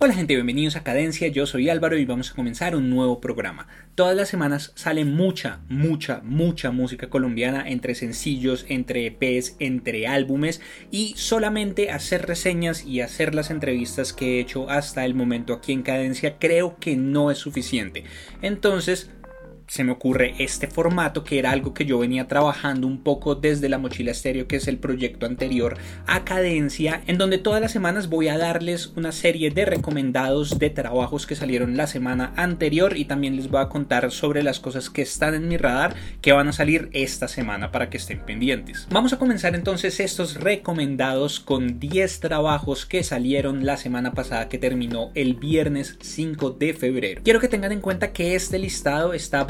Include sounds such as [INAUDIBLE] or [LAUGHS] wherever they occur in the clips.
Hola gente, bienvenidos a Cadencia, yo soy Álvaro y vamos a comenzar un nuevo programa. Todas las semanas sale mucha, mucha, mucha música colombiana entre sencillos, entre EPs, entre álbumes y solamente hacer reseñas y hacer las entrevistas que he hecho hasta el momento aquí en Cadencia creo que no es suficiente. Entonces se me ocurre este formato que era algo que yo venía trabajando un poco desde la mochila estéreo que es el proyecto anterior a cadencia en donde todas las semanas voy a darles una serie de recomendados de trabajos que salieron la semana anterior y también les voy a contar sobre las cosas que están en mi radar que van a salir esta semana para que estén pendientes. Vamos a comenzar entonces estos recomendados con 10 trabajos que salieron la semana pasada que terminó el viernes 5 de febrero. Quiero que tengan en cuenta que este listado está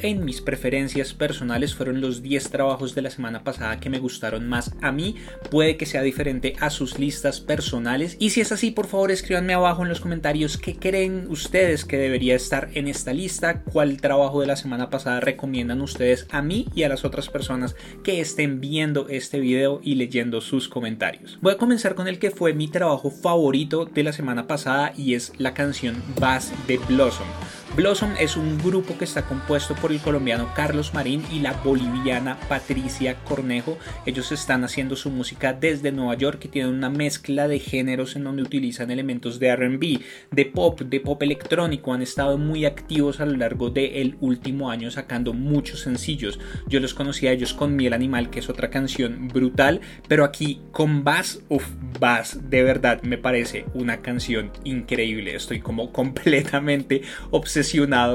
en mis preferencias personales fueron los 10 trabajos de la semana pasada que me gustaron más a mí. Puede que sea diferente a sus listas personales. Y si es así, por favor escríbanme abajo en los comentarios qué creen ustedes que debería estar en esta lista, cuál trabajo de la semana pasada recomiendan ustedes a mí y a las otras personas que estén viendo este video y leyendo sus comentarios. Voy a comenzar con el que fue mi trabajo favorito de la semana pasada y es la canción Bass de Blossom. Blossom es un grupo que está compuesto por el colombiano Carlos Marín y la boliviana Patricia Cornejo. Ellos están haciendo su música desde Nueva York y tienen una mezcla de géneros en donde utilizan elementos de RB, de pop, de pop electrónico. Han estado muy activos a lo largo del último año sacando muchos sencillos. Yo los conocí a ellos con Miel Animal, que es otra canción brutal, pero aquí con Bass, uff, Bass, de verdad me parece una canción increíble. Estoy como [LAUGHS] completamente obsesionado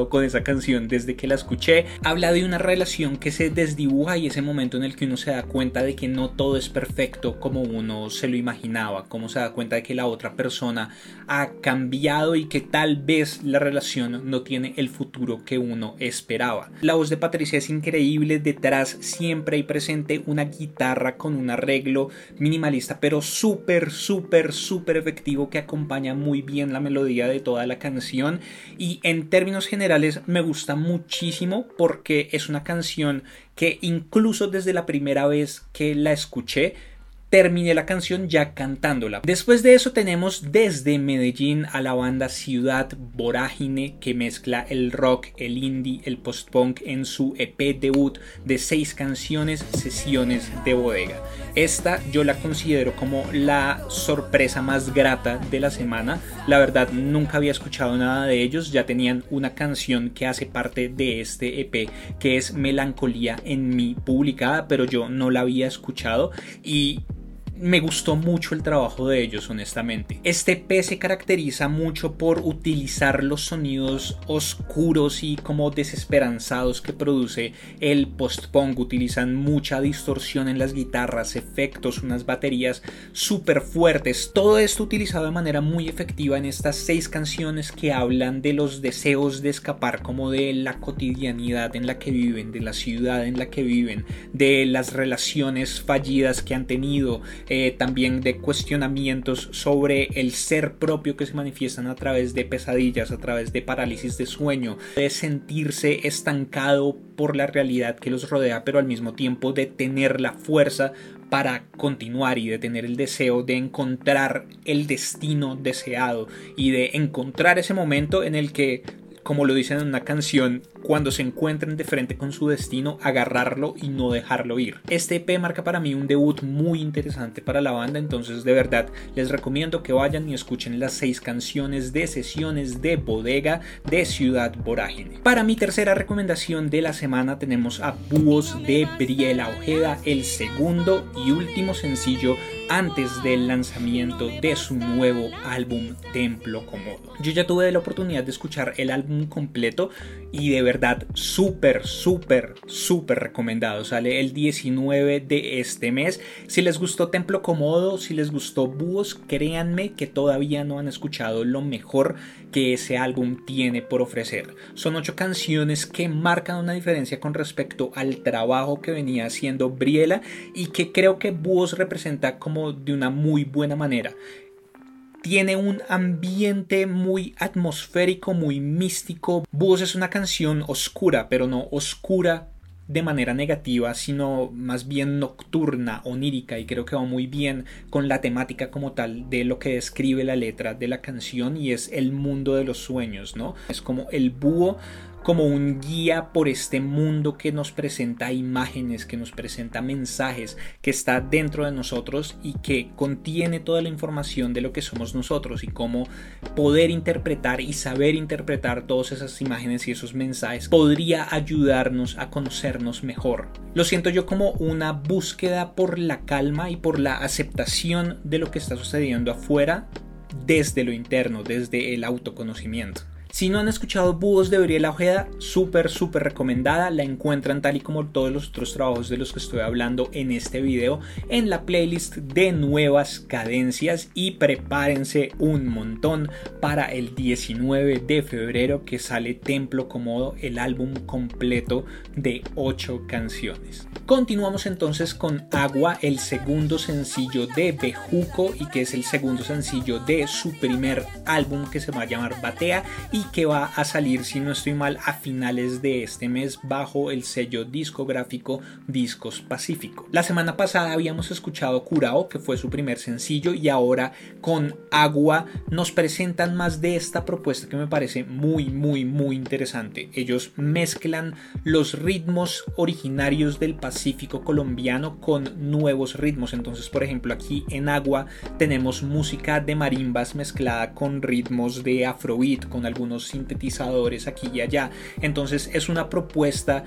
con esa canción desde que la escuché. Habla de una relación que se desdibuja y ese momento en el que uno se da cuenta de que no todo es perfecto como uno se lo imaginaba, como se da cuenta de que la otra persona ha cambiado y que tal vez la relación no tiene el futuro que uno esperaba. La voz de Patricia es increíble, detrás siempre hay presente una guitarra con un arreglo minimalista pero súper, súper, súper efectivo que acompaña muy bien la melodía de toda la canción y en términos generales me gusta muchísimo porque es una canción que incluso desde la primera vez que la escuché terminé la canción ya cantándola. Después de eso tenemos desde Medellín a la banda Ciudad Vorágine que mezcla el rock, el indie, el post-punk en su EP debut de seis canciones, sesiones de bodega. Esta yo la considero como la sorpresa más grata de la semana. La verdad nunca había escuchado nada de ellos, ya tenían una canción que hace parte de este EP que es Melancolía en mí publicada, pero yo no la había escuchado y me gustó mucho el trabajo de ellos, honestamente. Este P se caracteriza mucho por utilizar los sonidos oscuros y como desesperanzados que produce el post-punk. Utilizan mucha distorsión en las guitarras, efectos, unas baterías súper fuertes. Todo esto utilizado de manera muy efectiva en estas seis canciones que hablan de los deseos de escapar, como de la cotidianidad en la que viven, de la ciudad en la que viven, de las relaciones fallidas que han tenido, eh, también de cuestionamientos sobre el ser propio que se manifiestan a través de pesadillas, a través de parálisis de sueño, de sentirse estancado por la realidad que los rodea, pero al mismo tiempo de tener la fuerza para continuar y de tener el deseo de encontrar el destino deseado y de encontrar ese momento en el que como lo dicen en una canción, cuando se encuentren de frente con su destino, agarrarlo y no dejarlo ir. Este EP marca para mí un debut muy interesante para la banda, entonces de verdad les recomiendo que vayan y escuchen las seis canciones de sesiones de bodega de Ciudad Vorágine. Para mi tercera recomendación de la semana tenemos a Búhos de Briela Ojeda, el segundo y último sencillo antes del lanzamiento de su nuevo álbum Templo Comodo. Yo ya tuve la oportunidad de escuchar el álbum completo y de verdad súper, súper, súper recomendado. Sale el 19 de este mes. Si les gustó Templo Comodo, si les gustó Búhos, créanme que todavía no han escuchado lo mejor que ese álbum tiene por ofrecer. Son ocho canciones que marcan una diferencia con respecto al trabajo que venía haciendo Briela y que creo que Búhos representa como de una muy buena manera tiene un ambiente muy atmosférico, muy místico. Búhos es una canción oscura, pero no oscura de manera negativa, sino más bien nocturna, onírica, y creo que va muy bien con la temática como tal de lo que describe la letra de la canción y es el mundo de los sueños, ¿no? Es como el búho como un guía por este mundo que nos presenta imágenes, que nos presenta mensajes, que está dentro de nosotros y que contiene toda la información de lo que somos nosotros y cómo poder interpretar y saber interpretar todas esas imágenes y esos mensajes podría ayudarnos a conocernos mejor. Lo siento yo como una búsqueda por la calma y por la aceptación de lo que está sucediendo afuera desde lo interno, desde el autoconocimiento. Si no han escuchado Búhos de Briela Ojeda, súper, súper recomendada. La encuentran tal y como todos los otros trabajos de los que estoy hablando en este video en la playlist de nuevas cadencias y prepárense un montón para el 19 de febrero que sale Templo Comodo, el álbum completo de 8 canciones. Continuamos entonces con Agua, el segundo sencillo de Bejuco y que es el segundo sencillo de su primer álbum que se va a llamar Batea que va a salir, si no estoy mal, a finales de este mes bajo el sello discográfico Discos Pacífico. La semana pasada habíamos escuchado Curao, que fue su primer sencillo, y ahora con Agua nos presentan más de esta propuesta que me parece muy, muy, muy interesante. Ellos mezclan los ritmos originarios del Pacífico colombiano con nuevos ritmos. Entonces, por ejemplo, aquí en Agua tenemos música de marimbas mezclada con ritmos de afrobeat, con algunos sintetizadores aquí y allá. Entonces es una propuesta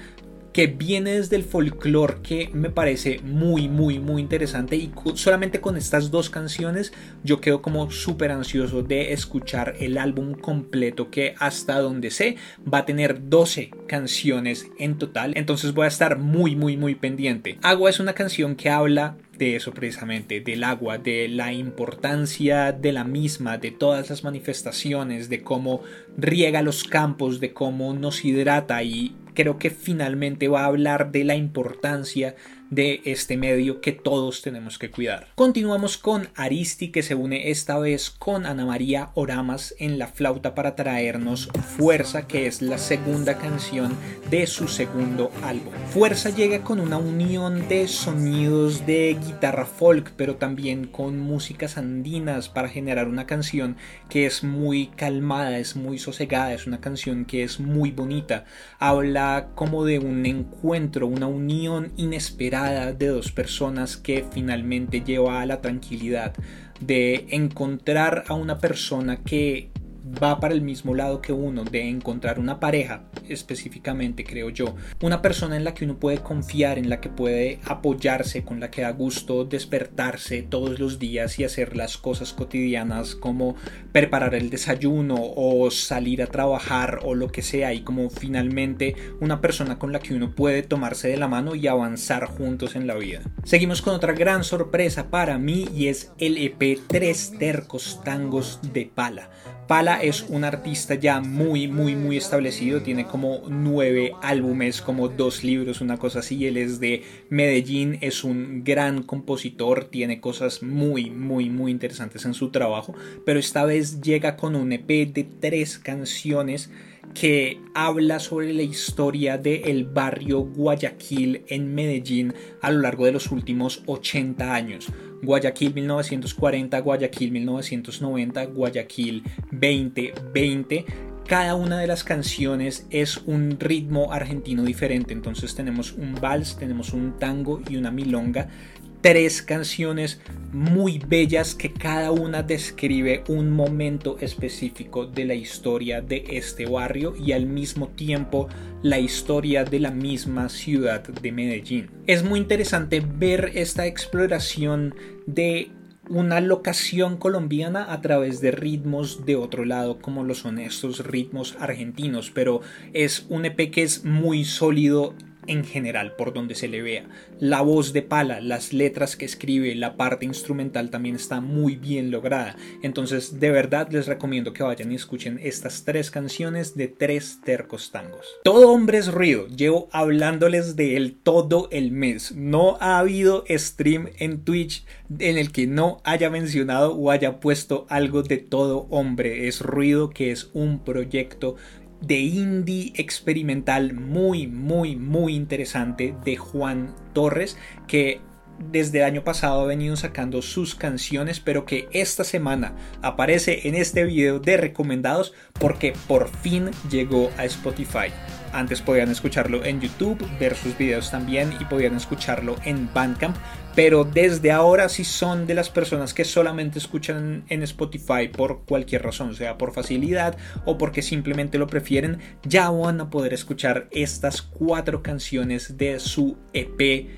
que viene desde el folclore que me parece muy muy muy interesante. Y solamente con estas dos canciones yo quedo como súper ansioso de escuchar el álbum completo que hasta donde sé va a tener 12 canciones en total. Entonces voy a estar muy muy muy pendiente. Agua es una canción que habla de eso precisamente, del agua, de la importancia de la misma, de todas las manifestaciones, de cómo riega los campos, de cómo nos hidrata y creo que finalmente va a hablar de la importancia de este medio que todos tenemos que cuidar. Continuamos con Aristi que se une esta vez con Ana María Oramas en la flauta para traernos Fuerza que es la segunda canción de su segundo álbum. Fuerza llega con una unión de sonidos de guitarra folk pero también con músicas andinas para generar una canción que es muy calmada, es muy sosegada, es una canción que es muy bonita. Habla como de un encuentro, una unión inesperada de dos personas que finalmente lleva a la tranquilidad de encontrar a una persona que va para el mismo lado que uno, de encontrar una pareja específicamente, creo yo, una persona en la que uno puede confiar, en la que puede apoyarse, con la que da gusto despertarse todos los días y hacer las cosas cotidianas como preparar el desayuno o salir a trabajar o lo que sea y como finalmente una persona con la que uno puede tomarse de la mano y avanzar juntos en la vida. Seguimos con otra gran sorpresa para mí y es el EP 3 Tercos Tangos de Pala. Pala es un artista ya muy, muy, muy establecido. Tiene como nueve álbumes, como dos libros, una cosa así. Él es de Medellín, es un gran compositor, tiene cosas muy, muy, muy interesantes en su trabajo. Pero esta vez llega con un EP de tres canciones que habla sobre la historia del barrio Guayaquil en Medellín a lo largo de los últimos 80 años. Guayaquil 1940, Guayaquil 1990, Guayaquil 2020 cada una de las canciones es un ritmo argentino diferente. Entonces tenemos un vals, tenemos un tango y una milonga tres canciones muy bellas que cada una describe un momento específico de la historia de este barrio y al mismo tiempo la historia de la misma ciudad de Medellín. Es muy interesante ver esta exploración de una locación colombiana a través de ritmos de otro lado como lo son estos ritmos argentinos pero es un EP que es muy sólido en general, por donde se le vea. La voz de Pala, las letras que escribe, la parte instrumental también está muy bien lograda. Entonces, de verdad les recomiendo que vayan y escuchen estas tres canciones de tres tercos tangos. Todo hombre es ruido. Llevo hablándoles de él todo el mes. No ha habido stream en Twitch en el que no haya mencionado o haya puesto algo de todo hombre es ruido, que es un proyecto de indie experimental muy, muy, muy interesante de Juan Torres que desde el año pasado ha venido sacando sus canciones, pero que esta semana aparece en este video de recomendados porque por fin llegó a Spotify. Antes podían escucharlo en YouTube, ver sus videos también y podían escucharlo en Bandcamp. Pero desde ahora si son de las personas que solamente escuchan en Spotify por cualquier razón, sea por facilidad o porque simplemente lo prefieren, ya van a poder escuchar estas cuatro canciones de su EP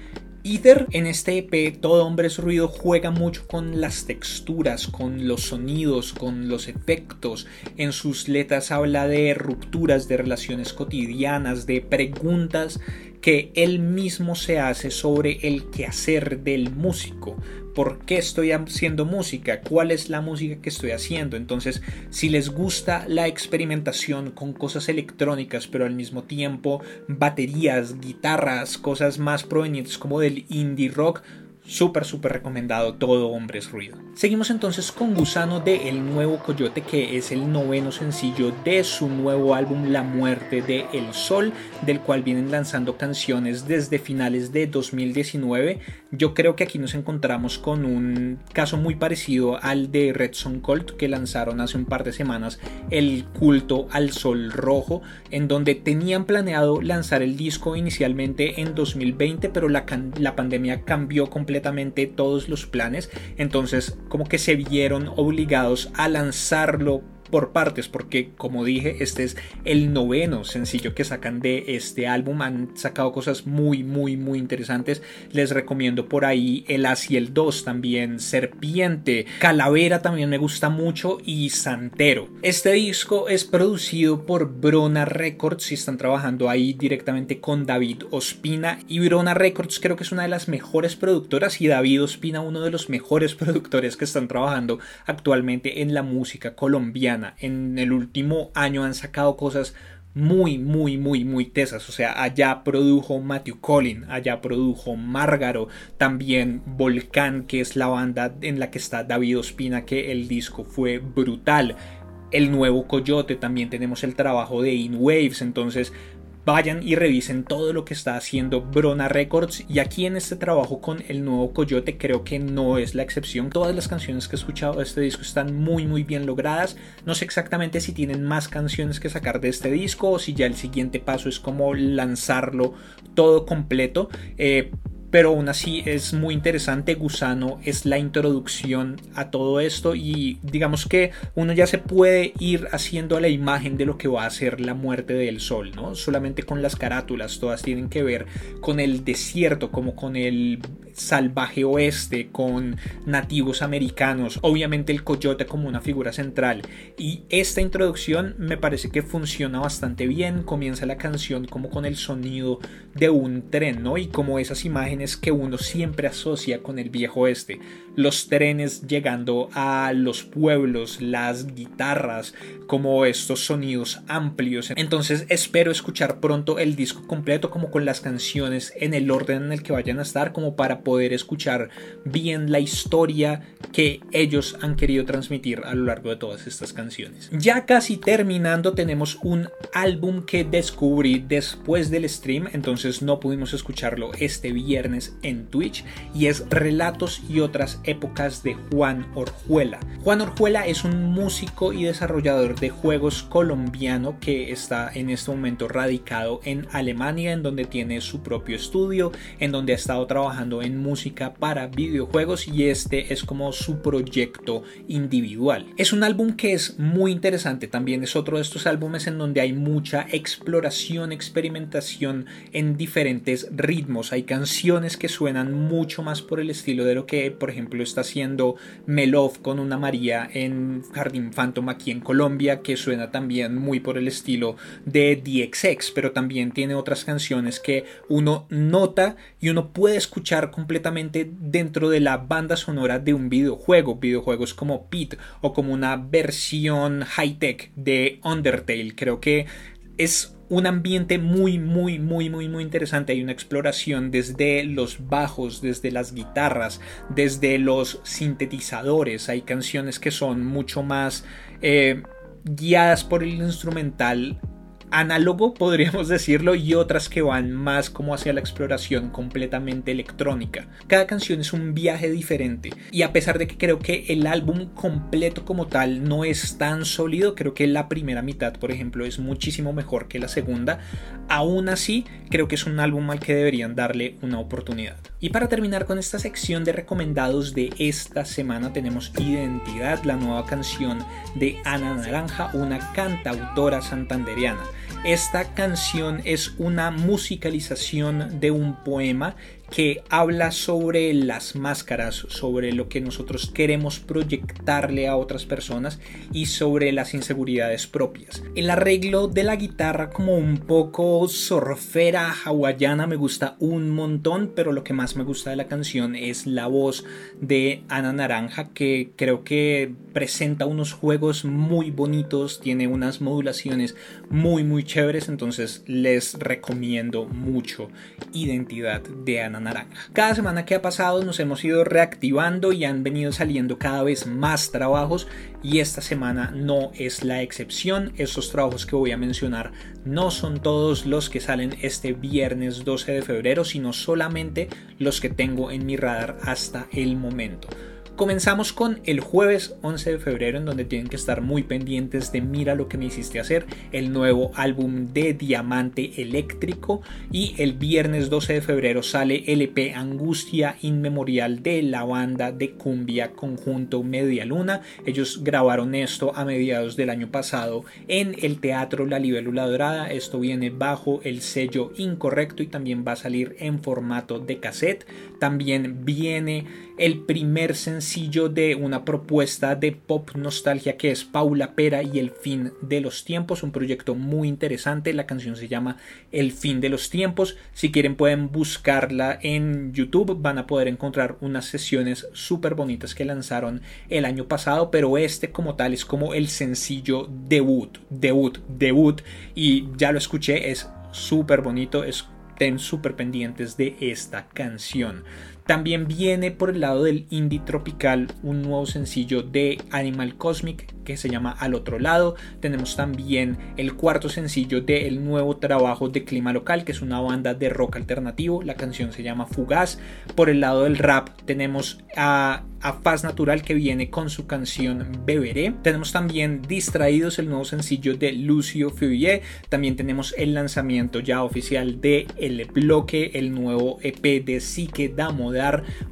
Ether en este EP Todo Hombres Ruido juega mucho con las texturas, con los sonidos, con los efectos. En sus letras habla de rupturas de relaciones cotidianas, de preguntas que él mismo se hace sobre el quehacer del músico. ¿Por qué estoy haciendo música? ¿Cuál es la música que estoy haciendo? Entonces, si les gusta la experimentación con cosas electrónicas, pero al mismo tiempo baterías, guitarras, cosas más provenientes como del indie rock, Súper, súper recomendado, todo Hombres Ruido. Seguimos entonces con Gusano de El Nuevo Coyote, que es el noveno sencillo de su nuevo álbum La Muerte de El Sol, del cual vienen lanzando canciones desde finales de 2019. Yo creo que aquí nos encontramos con un caso muy parecido al de Red Son Colt, que lanzaron hace un par de semanas, El Culto al Sol Rojo, en donde tenían planeado lanzar el disco inicialmente en 2020, pero la, la pandemia cambió completamente todos los planes, entonces como que se vieron obligados a lanzarlo por partes, porque como dije, este es el noveno sencillo que sacan de este álbum. Han sacado cosas muy, muy, muy interesantes. Les recomiendo por ahí el el 2 también, Serpiente, Calavera también me gusta mucho y Santero. Este disco es producido por Brona Records y están trabajando ahí directamente con David Ospina. Y Brona Records creo que es una de las mejores productoras y David Ospina uno de los mejores [LAUGHS] productores que están trabajando actualmente en la música colombiana en el último año han sacado cosas muy, muy, muy, muy tesas. O sea, allá produjo Matthew Collin, allá produjo Márgaro, también Volcán, que es la banda en la que está David Ospina, que el disco fue brutal. El nuevo Coyote, también tenemos el trabajo de In Waves, entonces vayan y revisen todo lo que está haciendo Brona Records y aquí en este trabajo con el nuevo Coyote creo que no es la excepción. Todas las canciones que he escuchado de este disco están muy muy bien logradas. No sé exactamente si tienen más canciones que sacar de este disco o si ya el siguiente paso es como lanzarlo todo completo. Eh, pero aún así es muy interesante. Gusano es la introducción a todo esto y digamos que uno ya se puede ir haciendo la imagen de lo que va a ser la muerte del sol, ¿no? Solamente con las carátulas, todas tienen que ver con el desierto, como con el salvaje oeste, con nativos americanos, obviamente el coyote como una figura central. Y esta introducción me parece que funciona bastante bien. Comienza la canción como con el sonido de un tren, ¿no? Y como esas imágenes que uno siempre asocia con el viejo oeste. Los trenes llegando a los pueblos, las guitarras, como estos sonidos amplios. Entonces espero escuchar pronto el disco completo como con las canciones en el orden en el que vayan a estar como para poder escuchar bien la historia que ellos han querido transmitir a lo largo de todas estas canciones. Ya casi terminando tenemos un álbum que descubrí después del stream, entonces no pudimos escucharlo este viernes en Twitch y es Relatos y otras épocas de Juan Orjuela. Juan Orjuela es un músico y desarrollador de juegos colombiano que está en este momento radicado en Alemania en donde tiene su propio estudio, en donde ha estado trabajando en música para videojuegos y este es como su proyecto individual. Es un álbum que es muy interesante, también es otro de estos álbumes en donde hay mucha exploración, experimentación en diferentes ritmos, hay canciones que suenan mucho más por el estilo de lo que, por ejemplo, está haciendo Melov con una María en Jardín Phantom aquí en Colombia, que suena también muy por el estilo de DXX, pero también tiene otras canciones que uno nota y uno puede escuchar completamente dentro de la banda sonora de un videojuego, videojuegos como Pit o como una versión high-tech de Undertale. Creo que es un ambiente muy, muy, muy, muy, muy interesante. Hay una exploración desde los bajos, desde las guitarras, desde los sintetizadores. Hay canciones que son mucho más eh, guiadas por el instrumental análogo, podríamos decirlo, y otras que van más como hacia la exploración completamente electrónica. Cada canción es un viaje diferente y a pesar de que creo que el álbum completo como tal no es tan sólido, creo que la primera mitad, por ejemplo, es muchísimo mejor que la segunda, aún así creo que es un álbum al que deberían darle una oportunidad. Y para terminar con esta sección de recomendados de esta semana tenemos Identidad, la nueva canción de Ana Naranja, una cantautora santanderiana. Esta canción es una musicalización de un poema que habla sobre las máscaras, sobre lo que nosotros queremos proyectarle a otras personas y sobre las inseguridades propias. El arreglo de la guitarra como un poco sorfera hawaiana me gusta un montón, pero lo que más me gusta de la canción es la voz de Ana Naranja que creo que presenta unos juegos muy bonitos, tiene unas modulaciones muy muy chéveres, entonces les recomiendo mucho Identidad de Ana naranja. Cada semana que ha pasado nos hemos ido reactivando y han venido saliendo cada vez más trabajos y esta semana no es la excepción. Estos trabajos que voy a mencionar no son todos los que salen este viernes 12 de febrero, sino solamente los que tengo en mi radar hasta el momento. Comenzamos con el jueves 11 de febrero en donde tienen que estar muy pendientes de Mira lo que me hiciste hacer, el nuevo álbum de Diamante Eléctrico y el viernes 12 de febrero sale LP Angustia Inmemorial de la banda de cumbia conjunto Media Luna. Ellos grabaron esto a mediados del año pasado en el Teatro La Libélula Dorada. Esto viene bajo el sello incorrecto y también va a salir en formato de cassette. También viene el primer sencillo de una propuesta de pop nostalgia que es Paula Pera y el fin de los tiempos, un proyecto muy interesante, la canción se llama El fin de los tiempos, si quieren pueden buscarla en YouTube, van a poder encontrar unas sesiones súper bonitas que lanzaron el año pasado, pero este como tal es como el sencillo debut, debut, debut. Y ya lo escuché, es súper bonito, estén súper pendientes de esta canción. También viene por el lado del indie tropical un nuevo sencillo de Animal Cosmic que se llama Al otro lado. Tenemos también el cuarto sencillo del nuevo trabajo de Clima Local, que es una banda de rock alternativo. La canción se llama Fugaz. Por el lado del rap tenemos a, a Faz Natural que viene con su canción Beberé. Tenemos también Distraídos, el nuevo sencillo de Lucio Feuillet. También tenemos el lanzamiento ya oficial de El Bloque, el nuevo EP de Sique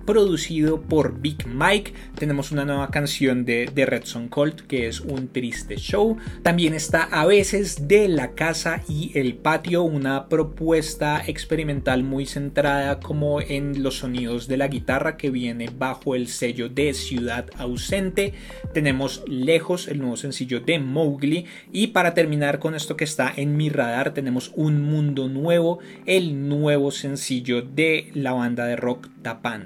Producido por Big Mike. Tenemos una nueva canción de, de Redson Colt que es un triste show. También está a veces de la casa y el patio, una propuesta experimental muy centrada como en los sonidos de la guitarra que viene bajo el sello de Ciudad Ausente. Tenemos Lejos, el nuevo sencillo de Mowgli. Y para terminar con esto que está en mi radar, tenemos Un Mundo Nuevo, el nuevo sencillo de la banda de rock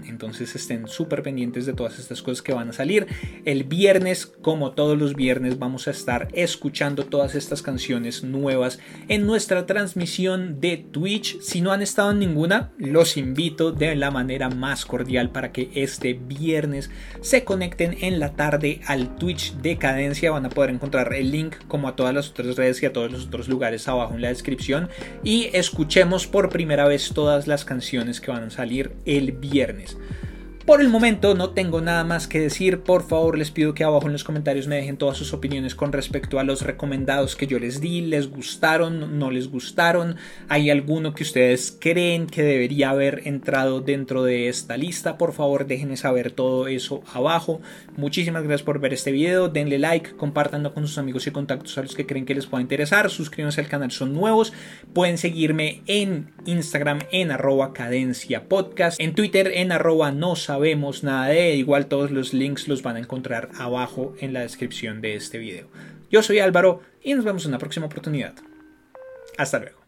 Entonces estén súper pendientes de todas estas cosas que van a salir. El viernes, como todos los viernes, vamos a estar escuchando todas estas canciones nuevas en nuestra transmisión de Twitch. Si no han estado en ninguna, los invito de la manera más cordial para que este viernes se conecten en la tarde al Twitch de Cadencia. Van a poder encontrar el link como a todas las otras redes y a todos los otros lugares abajo en la descripción. Y escuchemos por primera vez todas las canciones que van a salir el viernes viernes. Por el momento no tengo nada más que decir, por favor les pido que abajo en los comentarios me dejen todas sus opiniones con respecto a los recomendados que yo les di, les gustaron, no les gustaron, hay alguno que ustedes creen que debería haber entrado dentro de esta lista, por favor déjenme saber todo eso abajo. Muchísimas gracias por ver este video, denle like, compártanlo con sus amigos y contactos a los que creen que les pueda interesar, suscríbanse al canal, son nuevos, pueden seguirme en Instagram en arroba cadencia en Twitter en arroba no sabemos nada de, igual todos los links los van a encontrar abajo en la descripción de este video. Yo soy Álvaro y nos vemos en una próxima oportunidad. Hasta luego.